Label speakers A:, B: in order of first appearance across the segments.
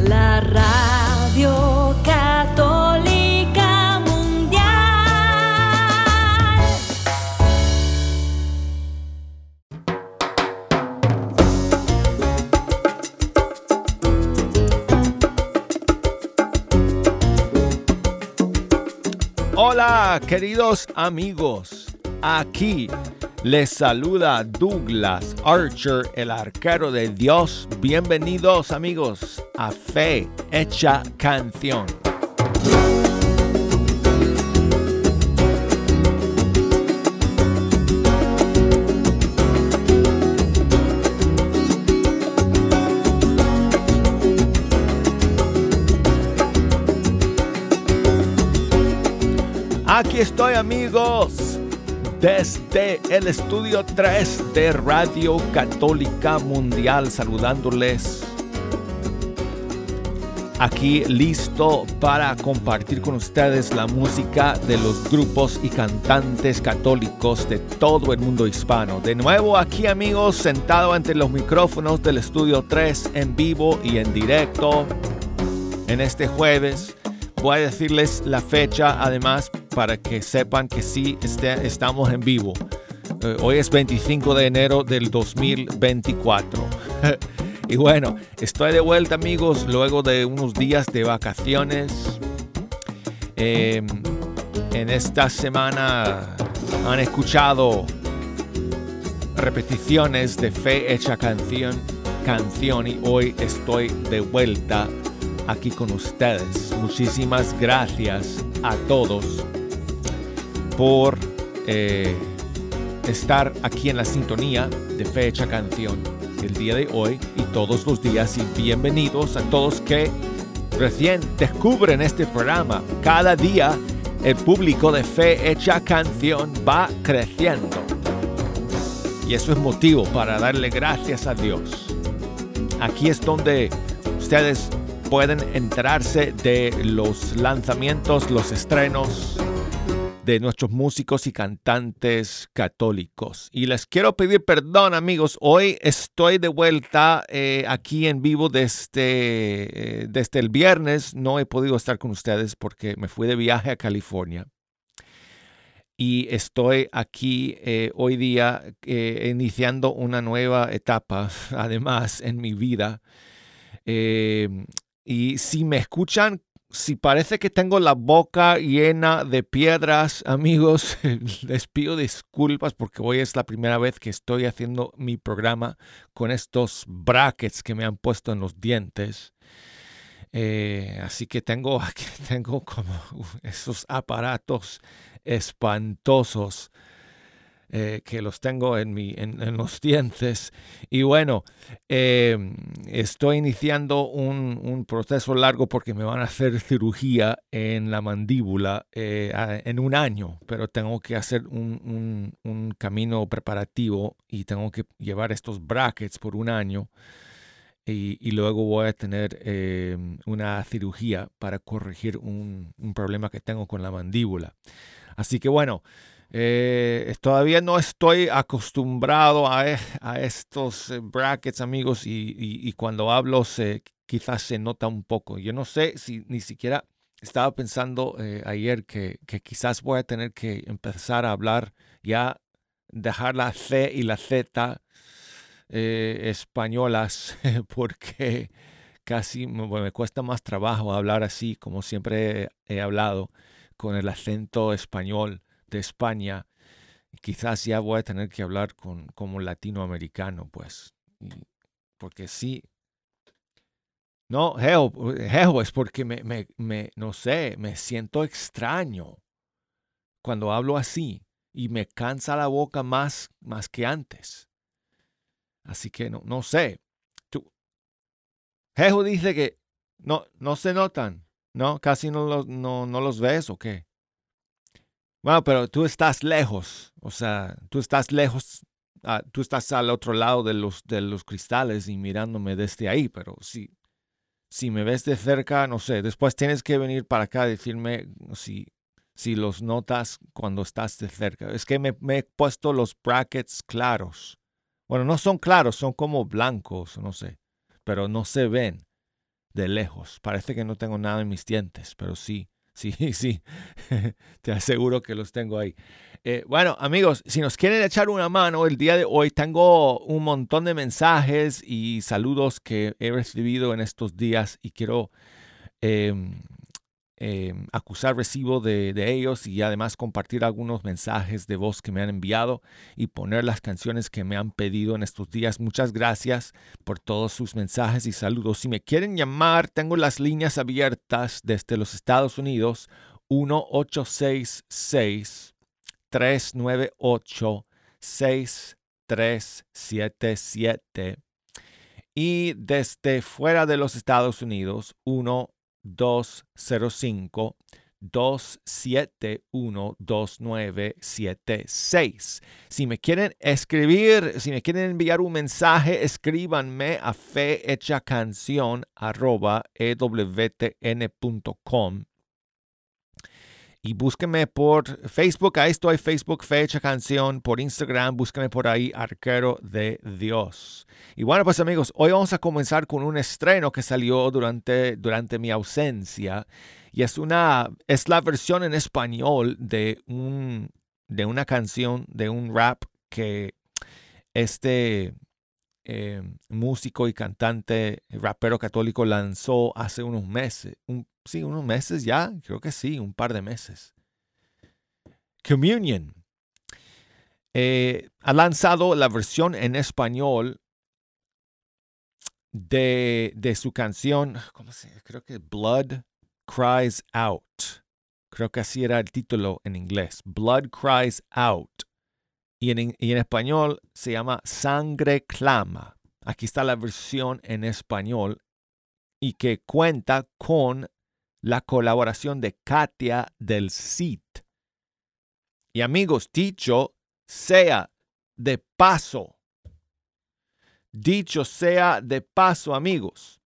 A: la radio católica mundial.
B: Hola, queridos amigos. Aquí les saluda Douglas Archer, el arquero de Dios. Bienvenidos amigos a Fe Hecha Canción. Aquí estoy amigos desde el estudio 3 de Radio Católica Mundial saludándoles. Aquí listo para compartir con ustedes la música de los grupos y cantantes católicos de todo el mundo hispano. De nuevo aquí amigos, sentado ante los micrófonos del estudio 3 en vivo y en directo en este jueves. Voy a decirles la fecha además para que sepan que sí este, estamos en vivo. Eh, hoy es 25 de enero del 2024. y bueno, estoy de vuelta amigos luego de unos días de vacaciones. Em, en esta semana han escuchado repeticiones de Fe Hecha Canción, canción y hoy estoy de vuelta aquí con ustedes. Muchísimas gracias a todos por eh, estar aquí en la sintonía de Fecha Canción el día de hoy y todos los días y bienvenidos a todos que recién descubren este programa. Cada día el público de Fe Hecha Canción va creciendo. Y eso es motivo para darle gracias a Dios. Aquí es donde ustedes pueden enterarse de los lanzamientos, los estrenos, de nuestros músicos y cantantes católicos. Y les quiero pedir perdón amigos, hoy estoy de vuelta eh, aquí en vivo desde, eh, desde el viernes. No he podido estar con ustedes porque me fui de viaje a California. Y estoy aquí eh, hoy día iniciando una nueva etapa, además, en mi vida. y si me escuchan si parece que tengo la boca llena de piedras, amigos, les pido disculpas porque hoy es la primera vez que estoy haciendo mi programa con estos brackets que me han puesto en los dientes. Eh, así que tengo, tengo como esos aparatos espantosos eh, que los tengo en, mi, en, los dientes. Y bueno, em, estoy iniciando un, proceso largo porque me van a hacer cirugía en la mandíbula eh, en un año, pero tengo que hacer un, camino preparativo y tengo que llevar estos brackets por un año. Y, luego voy a tener em, una cirugía para corregir un, problema que tengo con la mandíbula. Así que bueno, eh, todavía no estoy acostumbrado a, e, estos eh, brackets, amigos, y, cuando hablo se, quizás se nota un poco. Yo no sé si ni siquiera estaba pensando eh, ayer que, quizás voy a tener que empezar a hablar ya, dejar la C y la Z españolas, porque casi me, me, cuesta más trabajo hablar así, como siempre he hablado, con el acento español de España, quizás ya voy a tener que hablar con, como latinoamericano, pues. porque sí. No, Geo, es porque me, me, me, no sé, me siento extraño cuando hablo así y me cansa la boca más, más que antes. Así que no, no sé. Tú, dice que no, no se notan, ¿no? Casi no los, no, no los ves o qué. Bueno, pero tú estás lejos, o sea, tú estás lejos, ah, tú estás al otro lado de los, de los cristales y mirándome desde ahí, pero si, si me ves de cerca, no sé, después tienes que venir para acá y decirme si, si los notas cuando estás de cerca. Es que me, he puesto los brackets claros Bueno, no son claros, son como blancos, no sé, pero no se ven de lejos. Parece que no tengo nada en mis dientes, pero sí, sí, sí, te aseguro que los tengo ahí. Eh, bueno, amigos, si nos quieren echar una mano, el día de hoy tengo un montón de mensajes y saludos que he recibido en estos días y quiero em, em, acusar recibo de, ellos y además compartir algunos mensajes de voz que me han enviado y poner las canciones que me han pedido en estos días. Muchas gracias por todos sus mensajes y saludos. Si me quieren llamar, tengo las líneas abiertas desde los Estados Unidos 1866 398-6377. Y desde fuera de los Estados Unidos, 1205 271 2976. Si me quieren escribir, si me quieren enviar un mensaje, escríbanme a fehechacanción.com y búsqueme por Facebook, ahí estoy, Facebook Fecha Canción, por Instagram, búsqueme por ahí, Arquero de Dios. Y bueno, pues amigos, hoy vamos a comenzar con un estreno que salió durante, durante mi ausencia. Y es, una, es la versión en español de, un, de una canción, de un rap que este eh, músico y cantante, rapero católico lanzó hace unos meses, sí, unos meses ya, creo que sí, un par de meses. Communion. Eh, ha lanzado la versión en español de, de su canción, ¿cómo se Creo que Blood Cries Out. Creo que así era el título en inglés. Blood Cries Out. Y en, y en español se llama Sangre Clama. Aquí está la versión en español y que cuenta con la colaboración de Katia del CIT. Y amigos, dicho sea de paso, dicho sea de paso, amigos,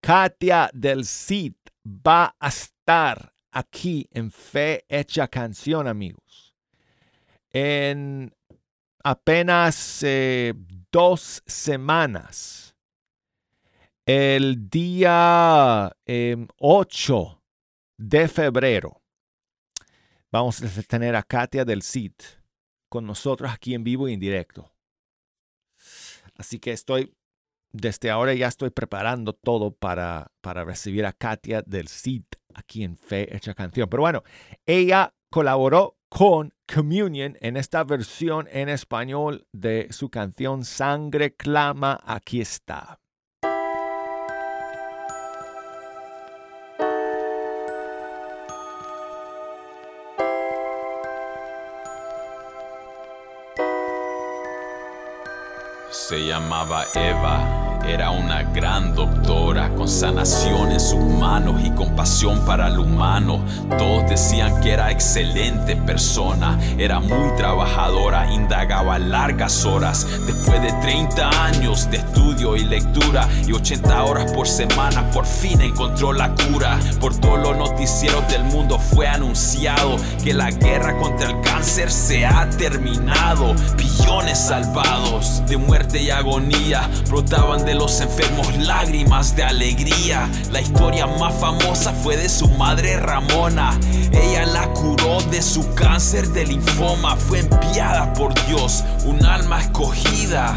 B: Katia del CIT va a estar aquí en Fe Hecha Canción, amigos. En apenas eh, dos semanas el día 8 em, de febrero vamos a tener a Katia del CID con nosotros aquí en vivo y en directo. Así que estoy, desde ahora ya estoy preparando todo para, para recibir a Katia del CID aquí en Fe Hecha Canción. Pero bueno, ella colaboró con Communion en esta versión en español de su canción Sangre Clama, aquí está.
C: Se llamaba Eva era una gran doctora con sanación en sus manos y compasión para el humano. Todos decían que era excelente persona, era muy trabajadora, indagaba largas horas. Después de 30 años de estudio y lectura y 80 horas por semana, por fin encontró la cura. Por todos los noticieros del mundo fue anunciado que la guerra contra el cáncer se ha terminado. Billones salvados de muerte y agonía brotaban los enfermos lágrimas de alegría. La historia más famosa fue de su madre Ramona. Ella la curó de su cáncer de linfoma. Fue enviada por Dios, un alma escogida.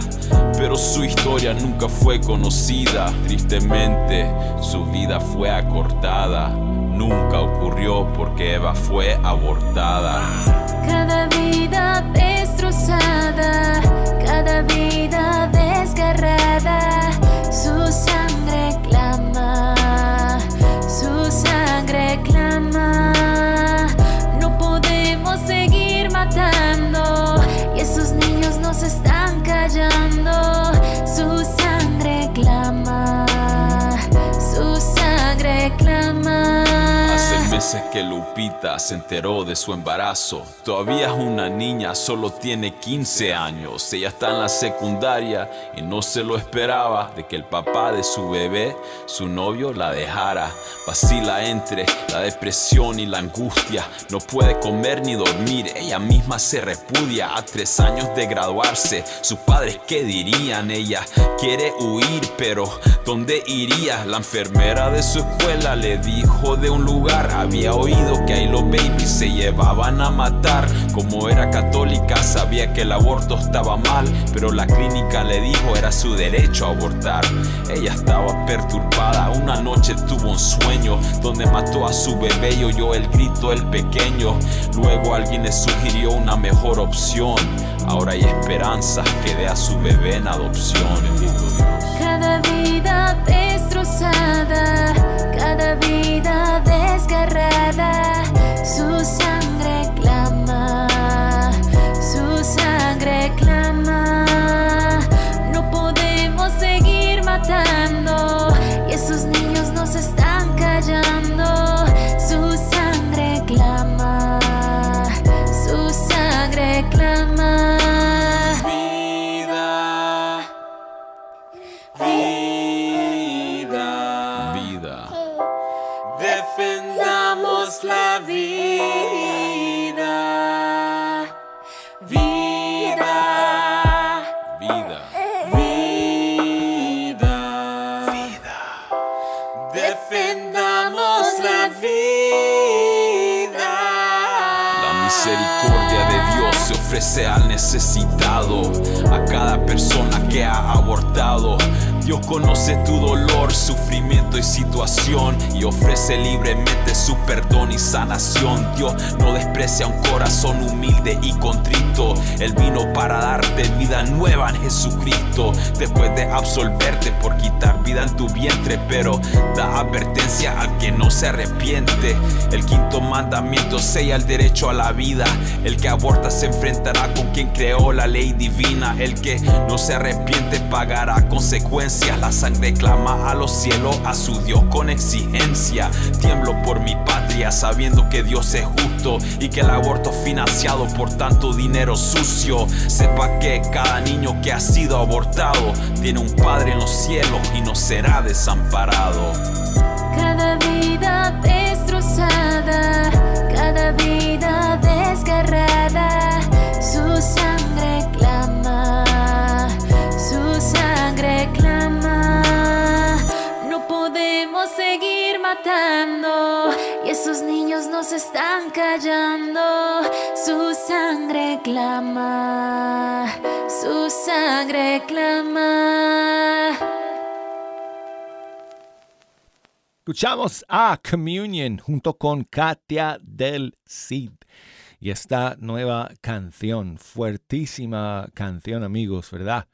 C: Pero su historia nunca fue conocida. Tristemente, su vida fue acortada. Nunca ocurrió porque Eva fue abortada.
A: Cada vida destrozada, cada vida desgarrada, su sangre clama, su sangre clama. No podemos seguir matando y esos niños nos están callando. Su sangre clama,
C: meses que Lupita se enteró de su embarazo. Todavía es una niña, solo tiene 15 años. Ella está en la secundaria y no se lo esperaba de que el papá de su bebé, su novio, la dejara. Vacila entre la depresión y la angustia. No puede comer ni dormir. Ella misma se repudia a tres años de graduarse. Sus padres, ¿qué dirían? Ella quiere huir, pero ¿dónde iría? La enfermera de su escuela le dijo de un lugar. Había oído que ahí los babies se llevaban a matar. Como era católica, sabía que el aborto estaba mal, pero la clínica le dijo era su derecho a abortar. Ella estaba perturbada. Una noche tuvo un sueño donde mató a su bebé y oyó el grito del pequeño. Luego alguien le sugirió una mejor opción. Ahora hay esperanza que dé a su bebé en adopción.
A: Cada vida destrozada, cada vida desgarrada, su
C: ofrece al necesitado, a cada persona que ha abortado. Dios conoce tu dolor, sufrimiento y situación y ofrece libremente su perdón y sanación. Dios no desprecia un corazón humilde y contrito. Él vino para darte vida nueva en Jesucristo, después de absolverte por quitar vida en tu vientre, pero da advertencia al que no se arrepiente. El quinto mandamiento sella el derecho a la vida. El que aborta se enfrentará con quien creó la ley divina. El que no se arrepiente pagará consecuencias. La sangre clama a los cielos, a Con exigencia. Tiemblo por mi patria, sabiendo que Dios es justo y que el aborto financiado por tanto dinero sucio. Sepa que cada niño que ha sido abortado tiene un padre en los cielos y no será desamparado.
A: Callando. Su sangre clama, su sangre clama.
B: Escuchamos a Communion junto con Katia del Cid. Y esta nueva canción, fuertísima canción amigos, ¿verdad?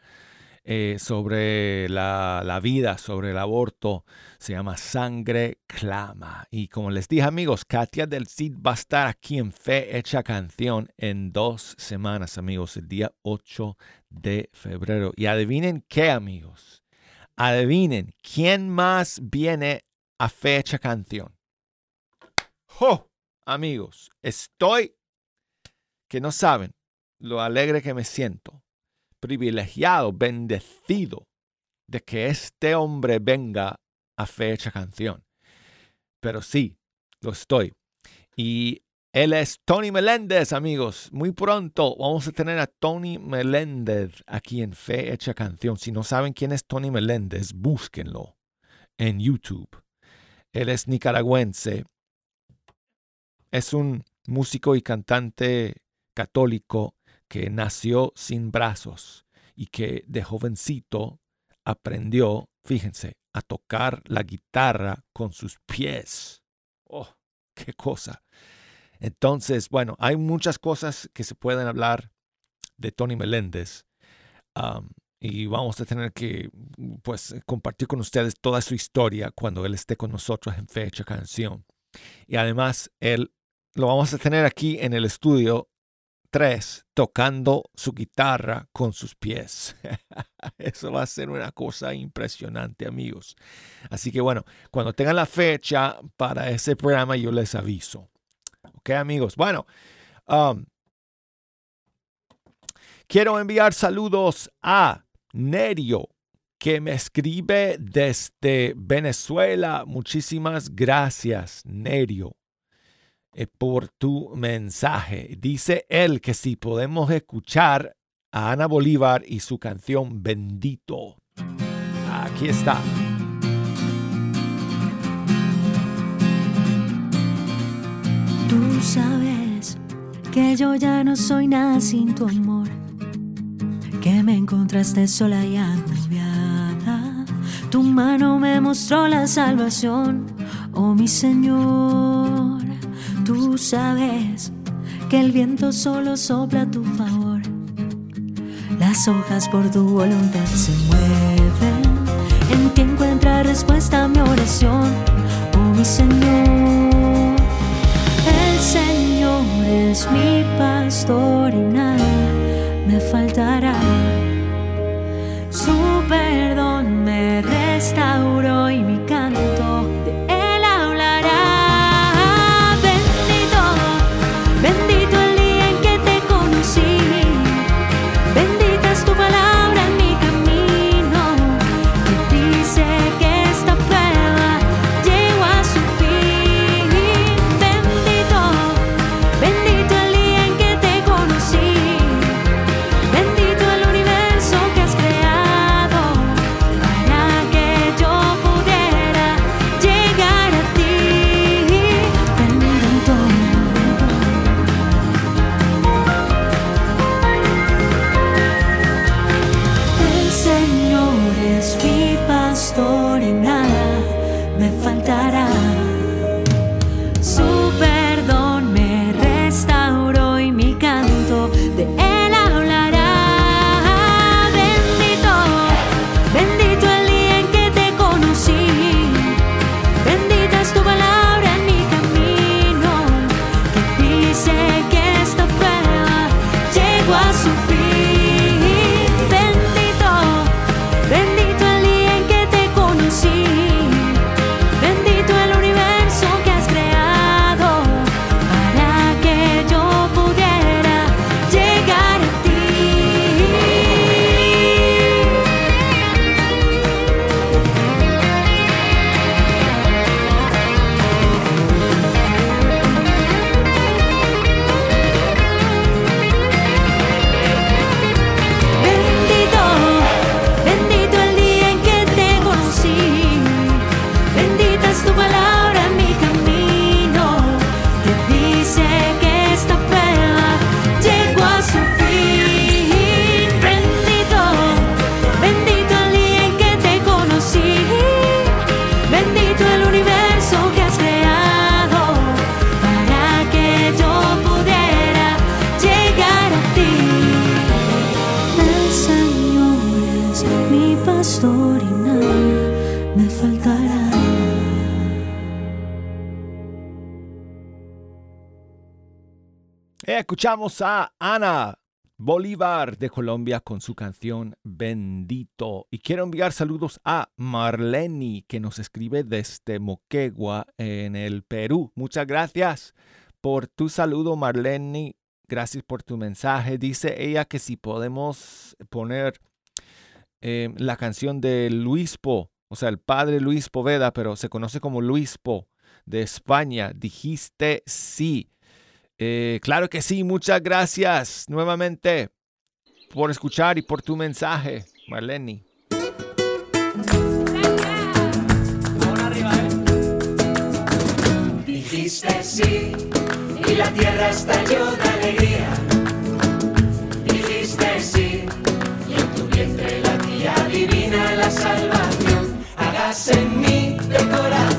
B: Eh, sobre la, la vida, sobre el aborto, se llama Sangre Clama. Y como les dije amigos, Katia del Cid va a estar aquí en Fe Hecha Canción en dos semanas amigos, el día 8 de febrero. Y adivinen qué amigos, adivinen quién más viene a fecha canción. ¡Jo! Amigos, estoy que no saben lo alegre que me siento, privilegiado, bendecido de que este hombre venga a fecha canción. Pero sí, lo estoy. Y él es Tony Meléndez, amigos. Muy pronto vamos a tener a Tony Meléndez aquí en Fe Hecha Canción. Si no saben quién es Tony Meléndez, búsquenlo en YouTube. Él es nicaragüense. Es un músico y cantante católico que nació sin brazos y que de jovencito aprendió, fíjense, a tocar la guitarra con sus pies. ¡Oh, qué cosa! Entonces, bueno, hay muchas cosas que se pueden hablar de Tony Meléndez. Um, y vamos a tener que pues compartir con ustedes toda su historia cuando él esté con nosotros en fecha canción. Y además él lo vamos a tener aquí en el estudio tres tocando su guitarra con sus pies. Eso va a ser una cosa impresionante, amigos. Así que bueno, cuando tengan la fecha para ese programa, yo les aviso. Ok, amigos. Bueno, um, quiero enviar saludos a Nerio, que me escribe desde Venezuela. Muchísimas gracias, Nerio. Eh, por tu mensaje. Dice él que si podemos escuchar a Ana Bolívar y su canción Bendito. Aquí está.
A: Tú sabes que yo ya no soy nada sin tu amor, que me encontraste sola y agobiada. Tu mano me mostró la salvación, oh mi Señor. Tú sabes que el viento solo sopla a tu favor. Las hojas por tu voluntad se mueven. En ti encuentra respuesta a mi oración, oh mi Señor. El Señor es mi pastor y nada me faltará.
B: Escuchamos a Ana Bolívar de Colombia con su canción Bendito. Y quiero enviar saludos a Marleni que nos escribe desde Moquegua en el Perú. Muchas gracias por tu saludo, Marleni. Gracias por tu mensaje. Dice ella que si podemos poner eh, la canción de Luispo, o sea, el padre Luis Poveda, pero se conoce como Luispo de España. Dijiste sí. Eh, claro que sí, muchas gracias nuevamente por escuchar y por tu mensaje, Marleni.
D: Dijiste sí y la tierra estalló de alegría. Dijiste sí y en tu vientre latía divina la salvación. Hágase en mí de corazón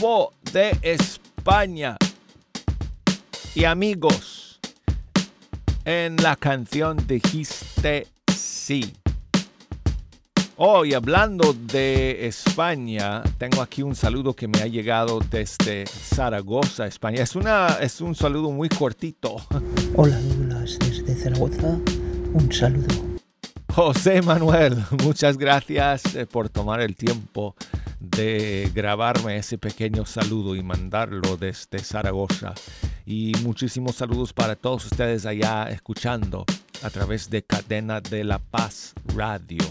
D: De
B: España. Y amigos, en la canción dijiste sí. Hoy hablando de España, tengo aquí un saludo que me ha llegado desde Zaragoza, España. Es, una, es un saludo muy cortito.
E: Hola Douglas, desde Zaragoza, un saludo.
B: José Manuel, muchas gracias eh, por tomar el tiempo de grabarme ese pequeño saludo y mandarlo desde Zaragoza. Y muchísimos saludos para todos ustedes allá escuchando a través de Cadena de la Paz Radio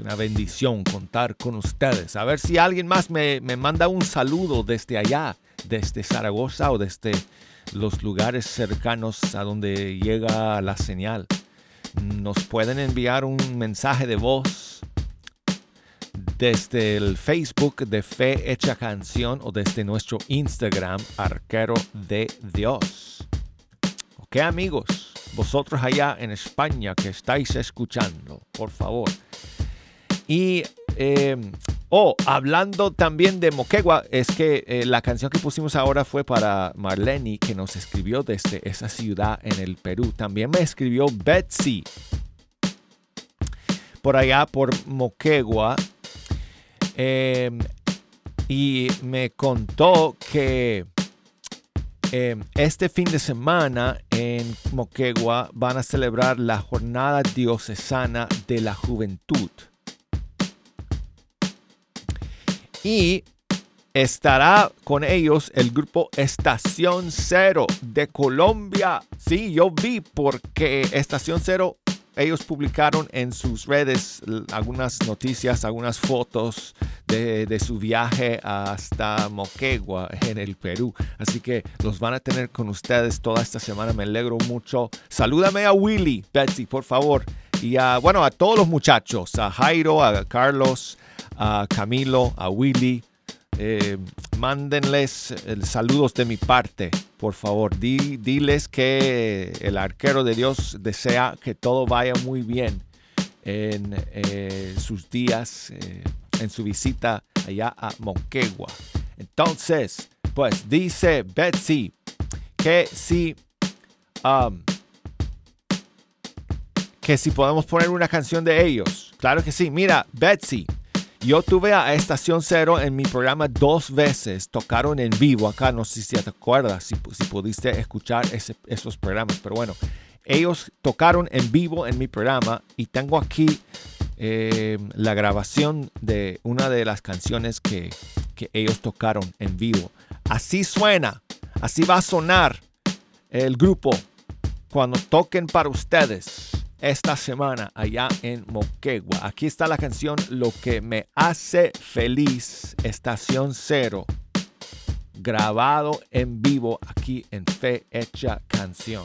B: una bendición contar con ustedes. A ver si alguien más me, manda un saludo desde allá, desde Zaragoza o desde los lugares cercanos a donde llega la señal. Nos pueden enviar un mensaje de voz desde el Facebook de Fe Hecha Canción o desde nuestro Instagram Arquero de Dios. Ok amigos, vosotros allá en España que estáis escuchando, por favor, y, em, oh, hablando también de Moquegua, es que eh, la canción que pusimos ahora fue para Marlene, que nos escribió desde esa ciudad en el Perú. También me escribió Betsy, por allá, por Moquegua. Em, y me contó que em, este fin de semana en Moquegua van a celebrar la jornada diocesana de la juventud. Y estará con ellos el grupo Estación Cero de Colombia. Sí, yo vi porque Estación Cero, ellos publicaron en sus redes algunas noticias, algunas fotos de, su viaje hasta Moquegua en el Perú. Así que los van a tener con ustedes toda esta semana. Me alegro mucho. Salúdame a Willy, Betsy, por favor. Y a, bueno, a todos los muchachos, a Jairo, a Carlos, a Camilo, a Willy. Eh, mándenles saludos de mi parte, por favor. diles que el arquero de Dios desea que todo vaya muy bien en eh, sus días, eh, en su visita allá a Moquegua. Entonces, pues dice Betsy que si, um, que si podemos poner una canción de ellos. Claro que sí. Mira, Betsy, yo tuve a Estación Cero en mi programa dos veces. Tocaron en vivo acá. No sé si te acuerdas, si, pudiste escuchar esos programas. Pero bueno, ellos tocaron en vivo en mi programa y tengo aquí eh, la grabación de una de las canciones que, que ellos tocaron en vivo. Así suena, así va a sonar el grupo cuando toquen para ustedes esta semana allá en Moquegua. Aquí está la canción Lo que me hace feliz, estación cero, grabado en vivo aquí en Fe Hecha Canción.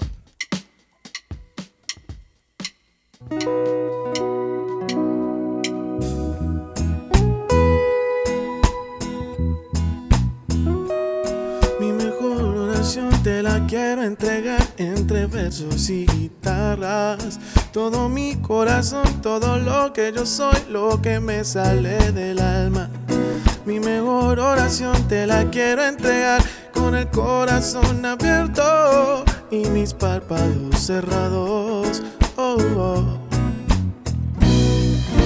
F: te la quiero entregar entre versos y guitarras. Todo mi corazón, todo lo que yo soy, lo que me sale del alma. Mi mejor oración te la quiero entregar con el corazón abierto y mis párpados cerrados. Oh, oh.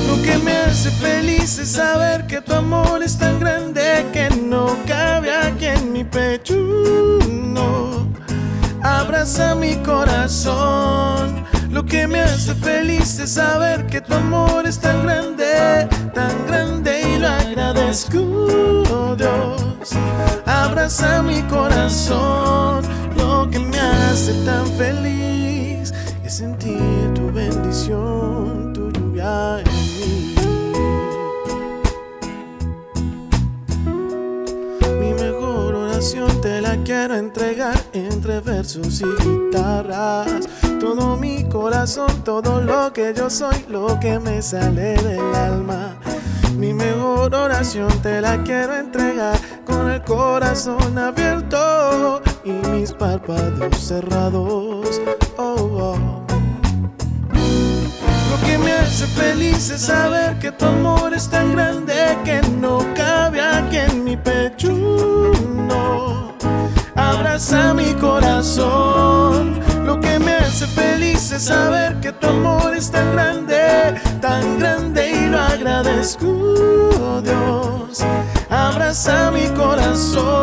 F: Lo que me hace feliz es saber que tu amor es tan grande que no cabe aquí en mi pecho. Abraza mi corazón. Lo que me hace feliz es saber que tu amor es tan grande, tan grande y lo agradezco, Dios. Abraza mi corazón. Lo que me hace tan feliz es sentir tu bendición, tu lluvia te la quiero entregar entre versos y guitarras. Todo mi corazón, todo lo que yo soy, lo que me sale del alma. Mi mejor oración te la quiero entregar con el corazón abierto y mis párpados cerrados. Oh, oh. Lo que me hace feliz es saber que tu amor es tan grande agradezco, Dios. Abraza mi corazón.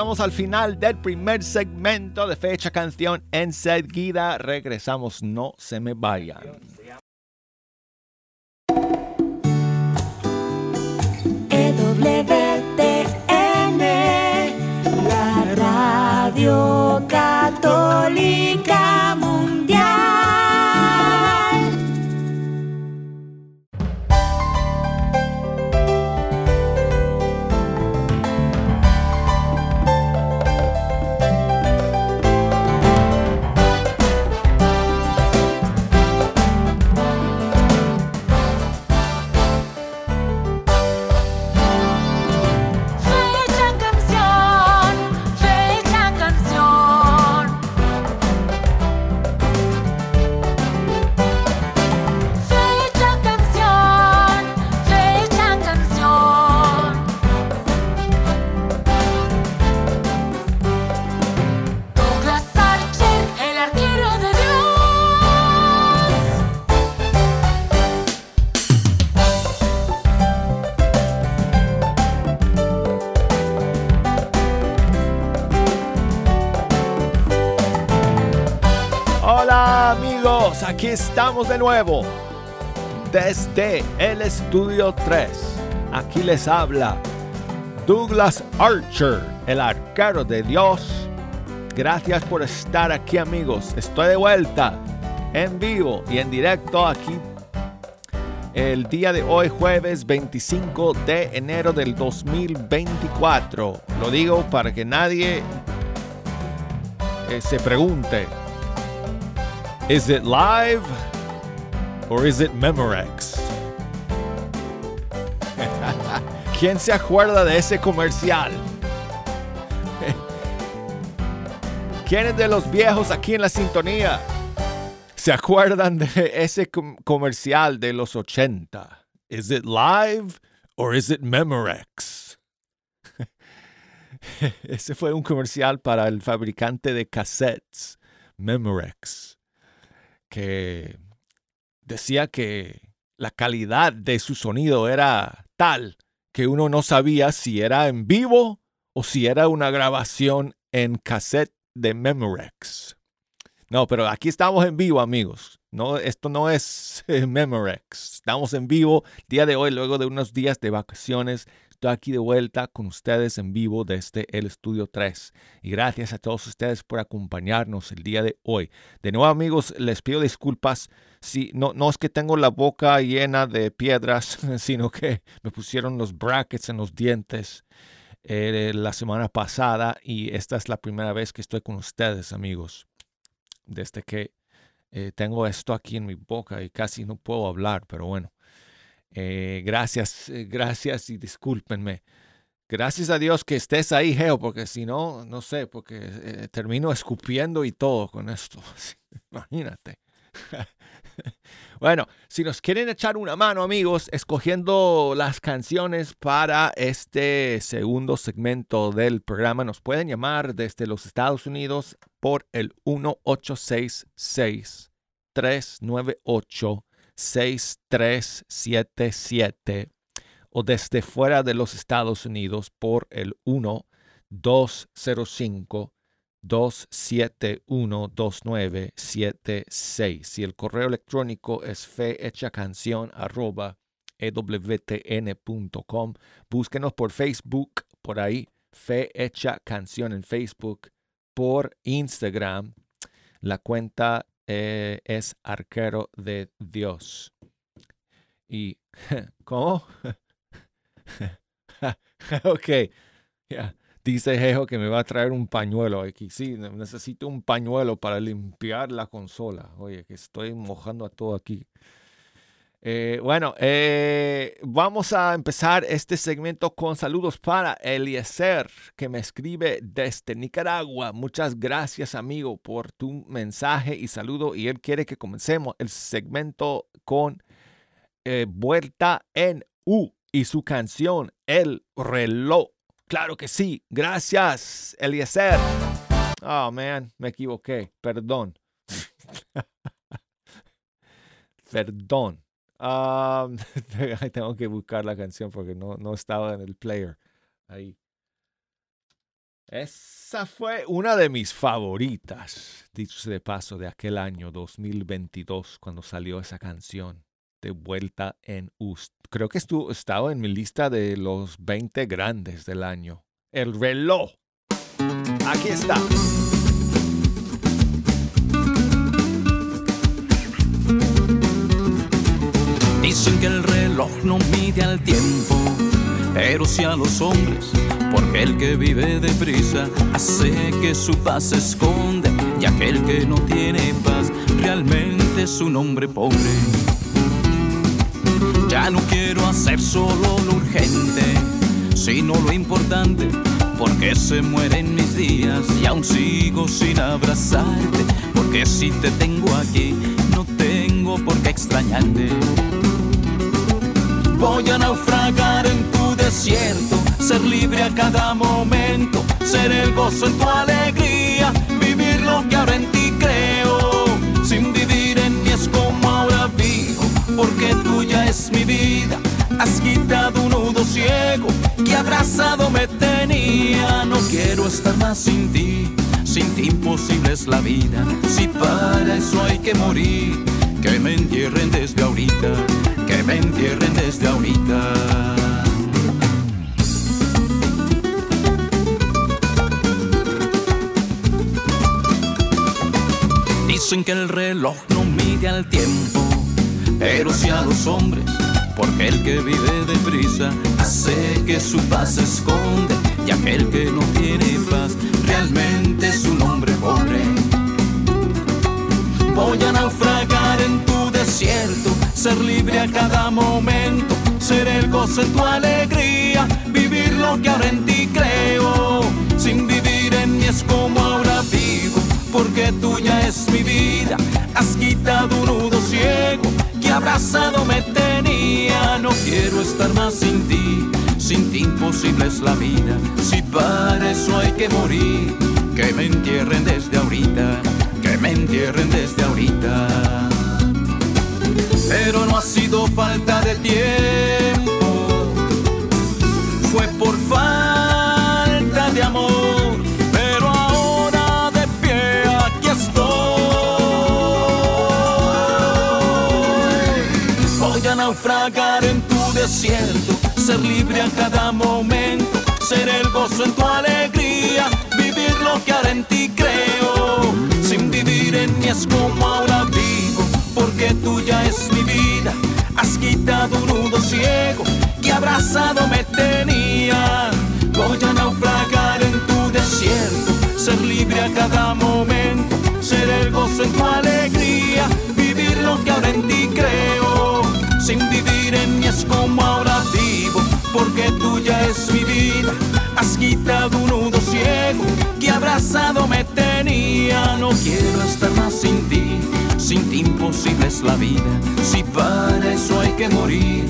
B: Llegamos al final del primer segmento de Fecha Canción. Enseguida regresamos, no se me vayan. Aquí estamos de nuevo desde el estudio 3. Aquí les habla Douglas Archer, el arquero de Dios. Gracias por estar aquí amigos. Estoy de vuelta en vivo y en directo aquí el día de hoy, jueves 25 de enero del 2024. Lo digo para que nadie eh, se pregunte. Is it live or is it Memorex? ¿Quién se acuerda de ese comercial? ¿Quiénes de los viejos aquí en la sintonía se acuerdan de ese com- comercial de los 80? Is it live or is it Memorex? Ese fue un comercial para el fabricante de cassettes, Memorex que decía que la calidad de su sonido era tal que uno no sabía si era en vivo o si era una grabación en cassette de Memorex. No, pero aquí estamos en vivo, amigos. No, esto no es Memorex. Estamos en vivo día de hoy, luego de unos días de vacaciones. Estoy aquí de vuelta con ustedes en vivo desde el estudio 3. Y gracias a todos ustedes por acompañarnos el día de hoy. De nuevo, amigos, les pido disculpas. Si, no, no es que tengo la boca llena de piedras, sino que me pusieron los brackets en los dientes eh, la semana pasada y esta es la primera vez que estoy con ustedes, amigos. Desde que eh, tengo esto aquí en mi boca y casi no puedo hablar, pero bueno. Eh, gracias, eh, gracias y discúlpenme. Gracias a Dios que estés ahí, Geo, porque si no, no sé, porque eh, termino escupiendo y todo con esto. Imagínate. Bueno, si nos quieren echar una mano, amigos, escogiendo las canciones para este segundo segmento del programa, nos pueden llamar desde los Estados Unidos por el 1866 398 6377 o desde fuera de los Estados Unidos por el 1 205 2712976 y el correo electrónico es ewtn.com. Búsquenos por Facebook, por ahí, Fe Hecha Canción en Facebook, por Instagram. La cuenta eh, es Arquero de Dios. Y, ¿cómo? ok. Dice Jejo que me va a traer un pañuelo aquí. Sí, ne- necesito un pañuelo para limpiar la consola. Oye, que estoy mojando a todo aquí. Eh, bueno, eh, vamos a empezar este segmento con saludos para Eliezer, que me escribe desde Nicaragua. Muchas gracias, amigo, por tu mensaje y saludo. Y él quiere que comencemos el segmento con eh, Vuelta en U y su canción El reloj. Claro que sí. Gracias, Eliezer. Oh, man, me equivoqué. Perdón. Perdón. Ah, tengo que buscar la canción porque no, no estaba en el player. Ahí. Esa fue una de mis favoritas, dicho de paso, de aquel año 2022, cuando salió esa canción de vuelta en US. Creo que estuvo, estaba en mi lista de los 20 grandes del año. El reloj. Aquí está.
G: Dicen que el reloj no mide al tiempo, pero sí a los hombres, porque el que vive deprisa hace que su paz se esconde, y aquel que no tiene paz realmente es un hombre pobre. Ya no quiero hacer solo lo urgente, sino lo importante, porque se mueren mis días y aún sigo sin abrazarte, porque si te tengo aquí, no tengo por qué extrañarte. Voy a naufragar en tu desierto, ser libre a cada momento, ser el gozo en tu alegría, vivir lo que ahora en ti creo. Sin vivir en mí es como ahora vivo, porque tuya es mi vida. Has quitado un nudo ciego que abrazado me tenía. No quiero estar más sin ti, sin ti imposible es la vida. Si para eso hay que morir, que me entierren desde ahorita, me entierren desde ahorita. Dicen que el reloj no mide al tiempo, pero sí a los hombres, porque el que vive deprisa hace que su paz se esconde, y aquel que no tiene paz realmente es un hombre pobre. Voy a naufragar en tu desierto, ser libre a cada momento, ser el gozo en tu alegría, vivir lo que ahora en ti creo. Sin vivir en mí es como ahora vivo, porque tuya es mi vida. Has quitado un nudo ciego que abrazado me tenía. No quiero estar más sin ti, sin ti imposible es la vida. Si para eso hay que morir, que me entierren desde ahorita, que me entierren desde ahorita. Pero no ha sido falta de tiempo, fue por falta de amor. Pero ahora de pie aquí estoy. Voy a naufragar en tu desierto, ser libre a cada momento, ser el gozo en tu alegría, vivir lo que ahora en ti creo. Sin vivir en mí es como ahora porque tuya es mi vida. Has quitado un nudo ciego que abrazado me tenía. Voy a naufragar en tu desierto, ser libre a cada momento, ser el gozo en tu alegría, vivir lo que ahora en ti creo. Sin vivir en mí es como ahora vivo, porque tuya es mi vida. Has quitado un nudo ciego abrazado me tenía. No quiero estar más sin ti, Sin ti imposible es la vida, si para eso hay que morir,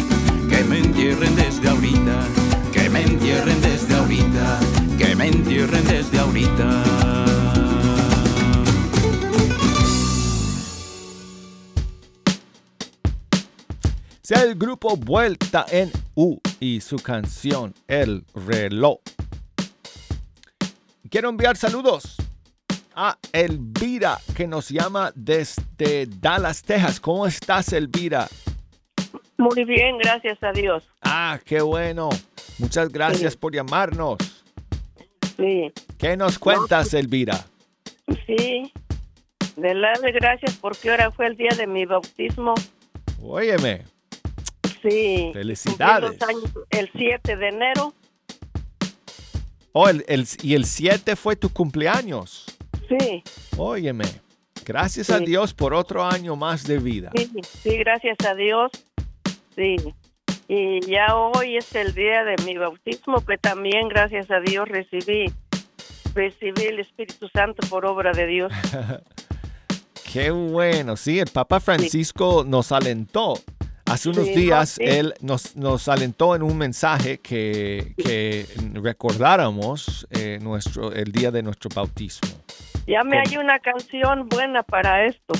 G: que me entierren desde ahorita, que me entierren desde ahorita, que me entierren desde ahorita.
B: El grupo Vuelta en U y su canción El reloj. Quiero enviar saludos a Elvira que nos llama desde Dallas, Texas. ¿Cómo estás, Elvira?
H: Muy bien, gracias a Dios.
B: Ah, qué bueno. Muchas gracias por llamarnos.
H: Sí,
B: ¿Qué nos cuentas, Elvira?
H: sí. De darle gracias porque ahora fue el día de mi bautismo.
B: Óyeme,
H: Sí.
B: Felicidades.
H: años el 7 de enero.
B: Oh, el, el- y el 7 fue tu cumpleaños.
H: Sí,
B: Óyeme, gracias a. Dios por otro año más de vida.
H: sí, sí, gracias a Dios. Sí. Y ya hoy es el día de mi bautismo, que también gracias a Dios recibí recibí el Espíritu Santo por obra de Dios.
B: Qué bueno, sí, el Papa Francisco nos alentó. Hace unos
H: Sí,
B: días
H: sí.
B: él nos, nos alentó en un mensaje que, que recordáramos eh, nuestro, el día de nuestro bautismo.
H: Ya me hay una canción buena para esto.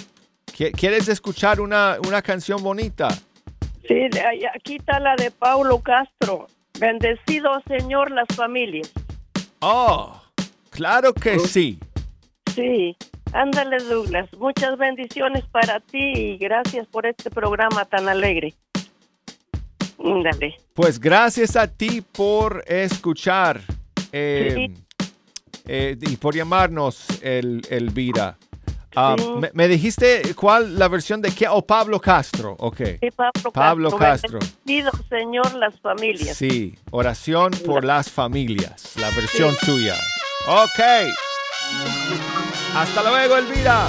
B: ¿Qui- ¿Quieres escuchar una, una canción bonita?
H: Sí, aquí está la de Paulo Castro. Bendecido Señor las familias.
B: Oh, claro que sí.
H: Sí, ándale Douglas. Muchas bendiciones para ti y gracias por este programa tan alegre. Ándale.
B: Pues gracias a ti por escuchar eh, eh, y por llamarnos, el, Elvira. Ah,
H: Sí.
B: me, me dijiste cuál la versión de qué? Oh, Pablo Castro. Ok.
H: Sí, Pablo,
B: Pablo Castro.
H: Bendecido Señor las familias.
B: Sí, oración por las familias, la versión tuya. Ok. Hasta luego, Elvira.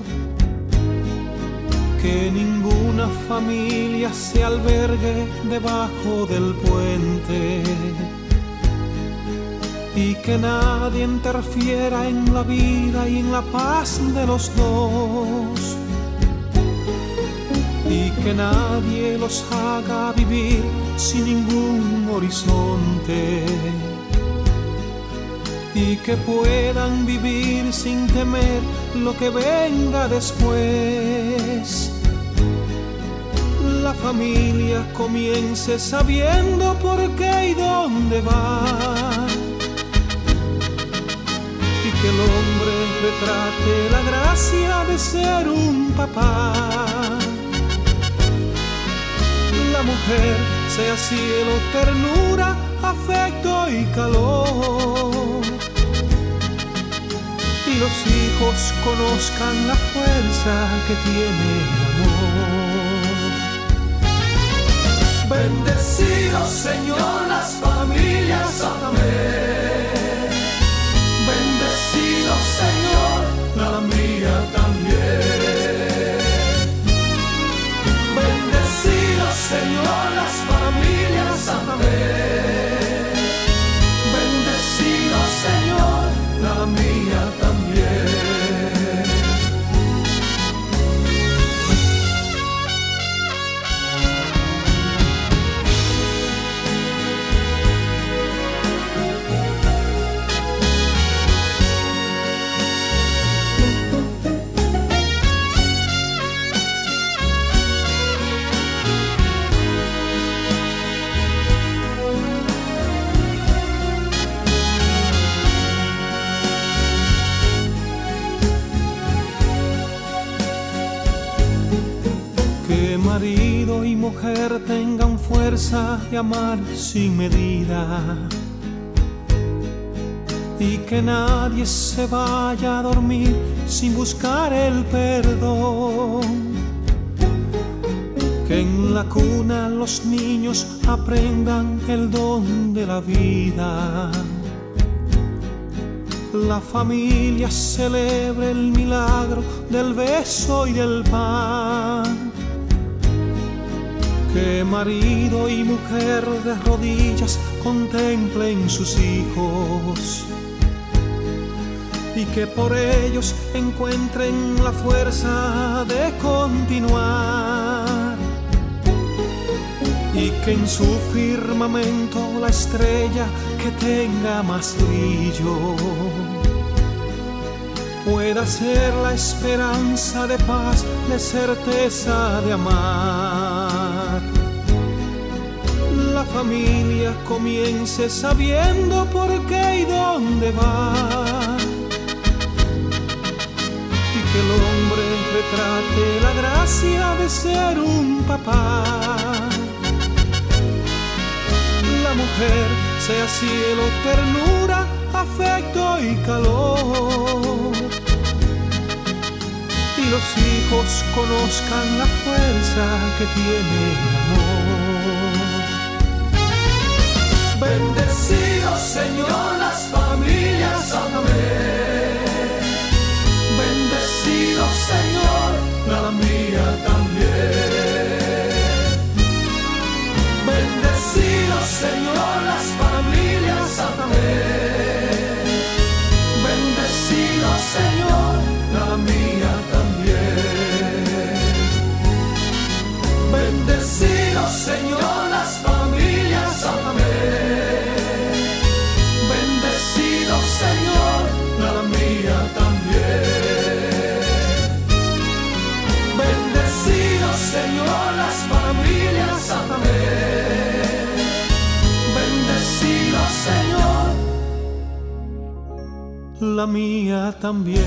I: Que ninguna familia se albergue debajo del puente y que nadie interfiera en la vida y en la paz de los dos y que nadie los haga vivir sin ningún horizonte y que puedan vivir sin temer lo que venga después. La familia comience sabiendo por qué y dónde va y que el hombre retrate la gracia de ser un papá la mujer sea cielo, ternura, afecto y calor. Y los hijos conozcan la fuerza que tiene el amor. Bendecido Señor las familias, amén. Fuerza de amar sin medida. Y que nadie se vaya a dormir sin buscar el perdón. Que en la cuna los niños aprendan el don de la vida. La familia celebre el milagro del beso y del pan. Que marido y mujer de rodillas contemplen sus hijos y que por ellos encuentren la fuerza de continuar y que en su firmamento la estrella que tenga más brillo pueda ser la esperanza de paz, de certeza de amar. Familia comience sabiendo por qué y dónde va. Y que el hombre retrate la gracia de ser un papá. La mujer sea cielo, ternura, afecto y calor. Y los hijos conozcan la fuerza que tiene el amor. Bendecido Señor las familias, amén. Señor las familias, amén. Bendecido Señor, la mía también.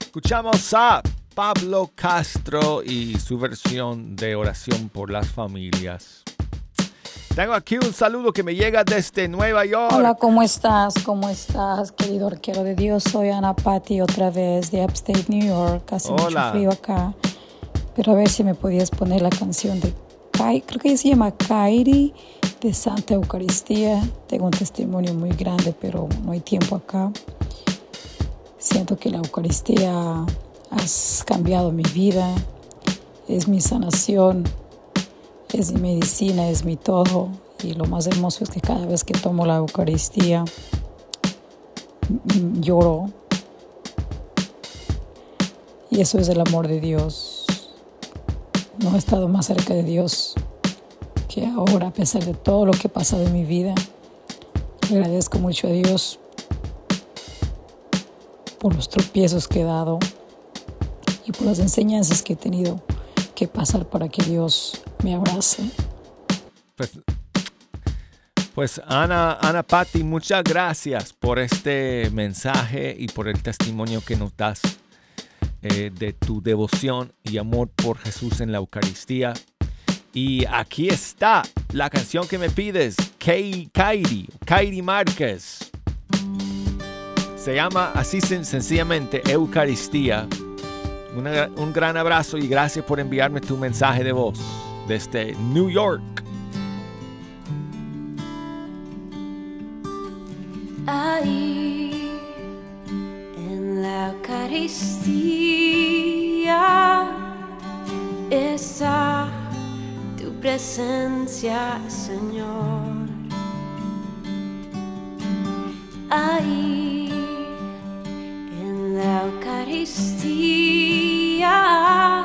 B: Escuchamos a Pablo Castro y su versión de oración por las familias. Tengo aquí un saludo que me llega desde Nueva York.
J: Hola, ¿cómo estás? ¿Cómo estás, querido arquero de Dios? Soy Ana Patti otra vez de Upstate New York. Hace mucho
B: Hola.
J: frío acá. Pero a ver si me podías poner la canción de Kai, creo que se llama Kairi de Santa Eucaristía. Tengo un testimonio muy grande, pero no hay tiempo acá. Siento que la Eucaristía has cambiado mi vida. Es mi sanación, es mi medicina, es mi todo. Y lo más hermoso es que cada vez que tomo la Eucaristía, mm, lloro. Y eso es el amor de Dios. No he estado más cerca de Dios que ahora, a pesar de todo lo que ha pasado en mi vida. Agradezco mucho a Dios por los tropiezos que he dado y por las enseñanzas que he tenido que pasar para que Dios me abrace.
B: Pues, pues Ana, Ana Patti, muchas gracias por este mensaje y por el testimonio que nos das eh, de tu devoción y amor por Jesús en la Eucaristía. Y aquí está la canción que me pides, Kay- Kairi, Kairi Márquez. Se llama así sen- sencillamente Eucaristía. Una- un gran abrazo y gracias por enviarme tu mensaje de voz desde New York.
K: ahí en la Eucaristía está tu presencia, Señor. Ahí día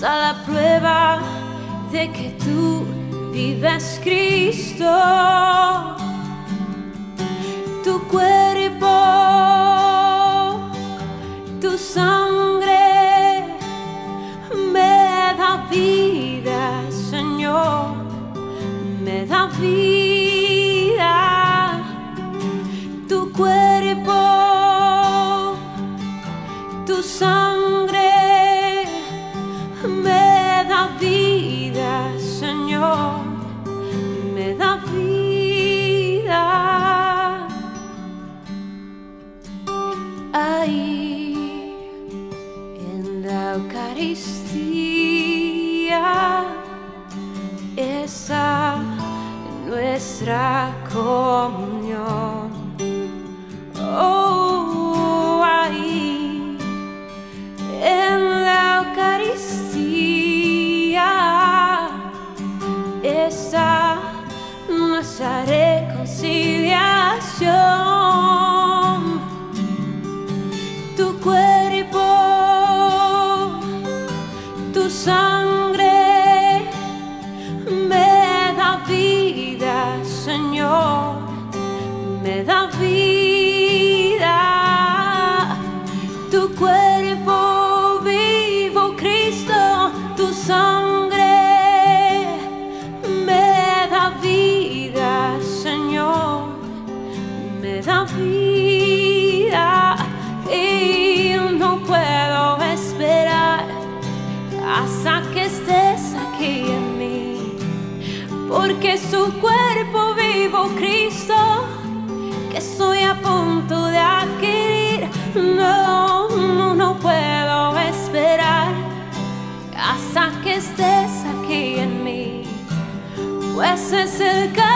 K: la prueba de que tú vives Cristo. Tu cuerpo, tu sangre me da vida, Señor, me da vida. Tu cuerpo, tu sangre. Me da vida. Ahí en la Eucaristía esa nuestra comunión. Nuestra reconciliación. Pues es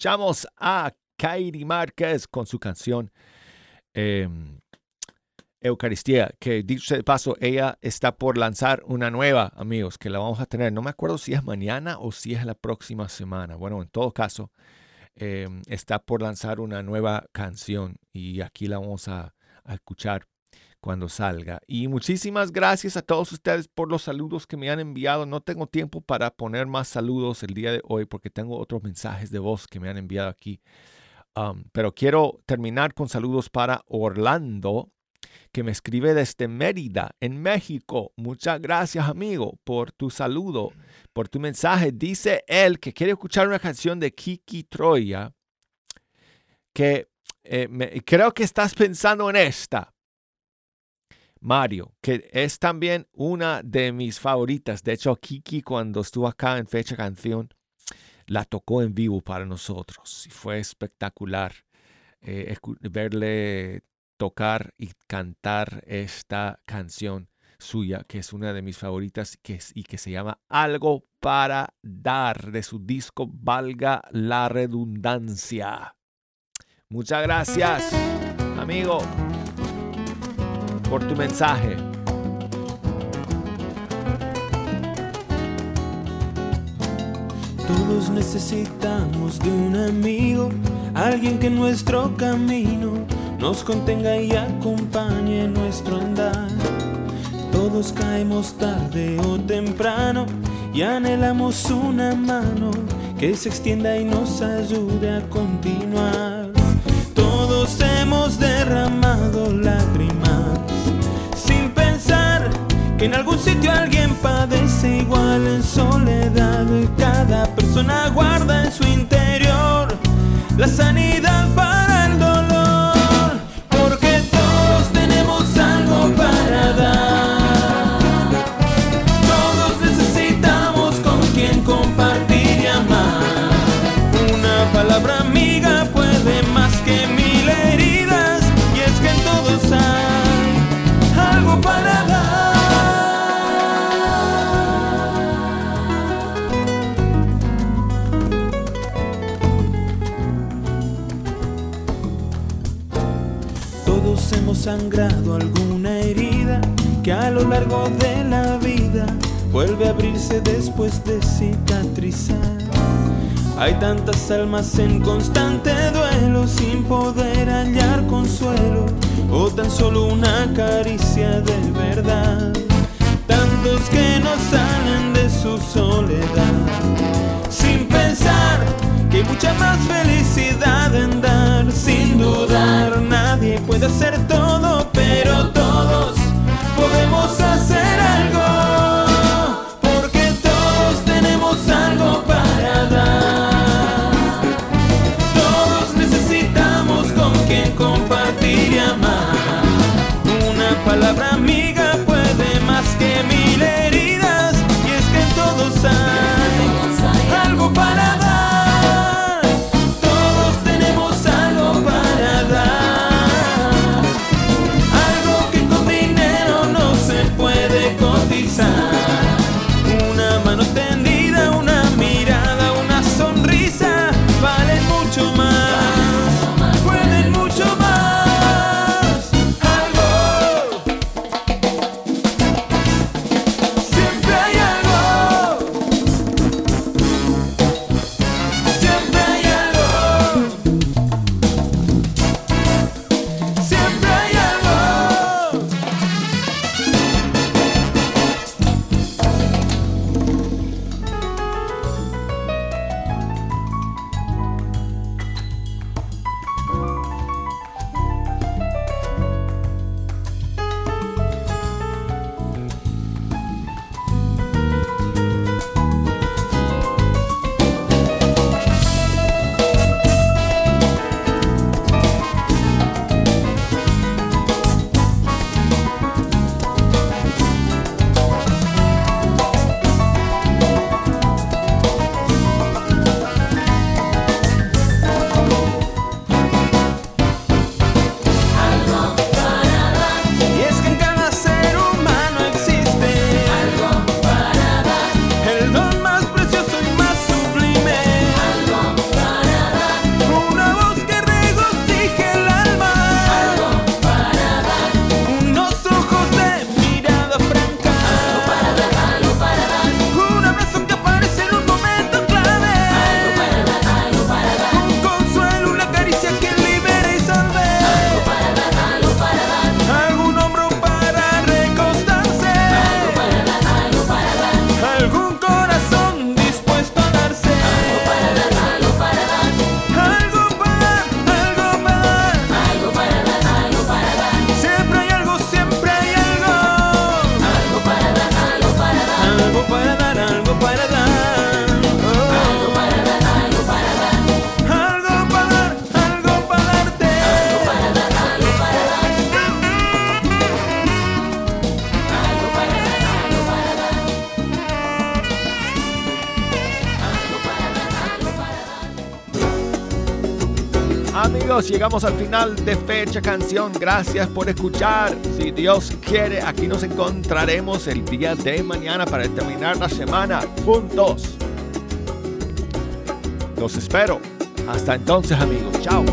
B: Escuchamos a Kairi Márquez con su canción eh, Eucaristía, que dicho de paso, ella está por lanzar una nueva, amigos, que la vamos a tener. No me acuerdo si es mañana o si es la próxima semana. Bueno, en todo caso, eh, está por lanzar una nueva canción y aquí la vamos a escuchar cuando salga. Y muchísimas gracias a todos ustedes por los saludos que me han enviado. No tengo tiempo para poner más saludos el día de hoy porque tengo otros mensajes de voz que me han enviado aquí. Pero quiero terminar con saludos para Orlando, que me escribe desde Mérida, en México. Muchas gracias, amigo, por tu saludo, por tu mensaje. Dice él que quiere escuchar una canción de Kiki Troya, que eh, me- creo que estás pensando en esta. Mario, que es también una de mis favoritas. De hecho, Kiki cuando estuvo acá en Fecha Canción, la tocó en vivo para nosotros y fue espectacular eh, verle tocar y cantar esta canción suya, que es una de mis favoritas que es- y que se llama Algo para dar de su disco Valga la redundancia. Muchas gracias, amigo, por tu mensaje.
L: Todos necesitamos de un amigo, alguien que en nuestro camino nos contenga y acompañe nuestro andar. Todos caemos tarde o temprano y anhelamos una mano que se extienda y nos ayude a continuar. Todos hemos derramado lágrimas en algún sitio alguien padece igual en soledad. Cada persona guarda en su interior la sanidad sangrado alguna herida que a lo largo de la vida vuelve a abrirse después de cicatrizar. Hay tantas almas en constante duelo sin poder hallar consuelo o tan solo una caricia de verdad. Tantos que no salen de su soledad sin pensar que hay mucha más felicidad en dar sin dudar. Nadie puede hacer todo
B: hermanos, llegamos al final de Fecha Canción. Gracias por escuchar. Si Dios quiere, aquí nos encontraremos el día de mañana para terminar la semana juntos. Los espero. Hasta entonces, amigos. Chao.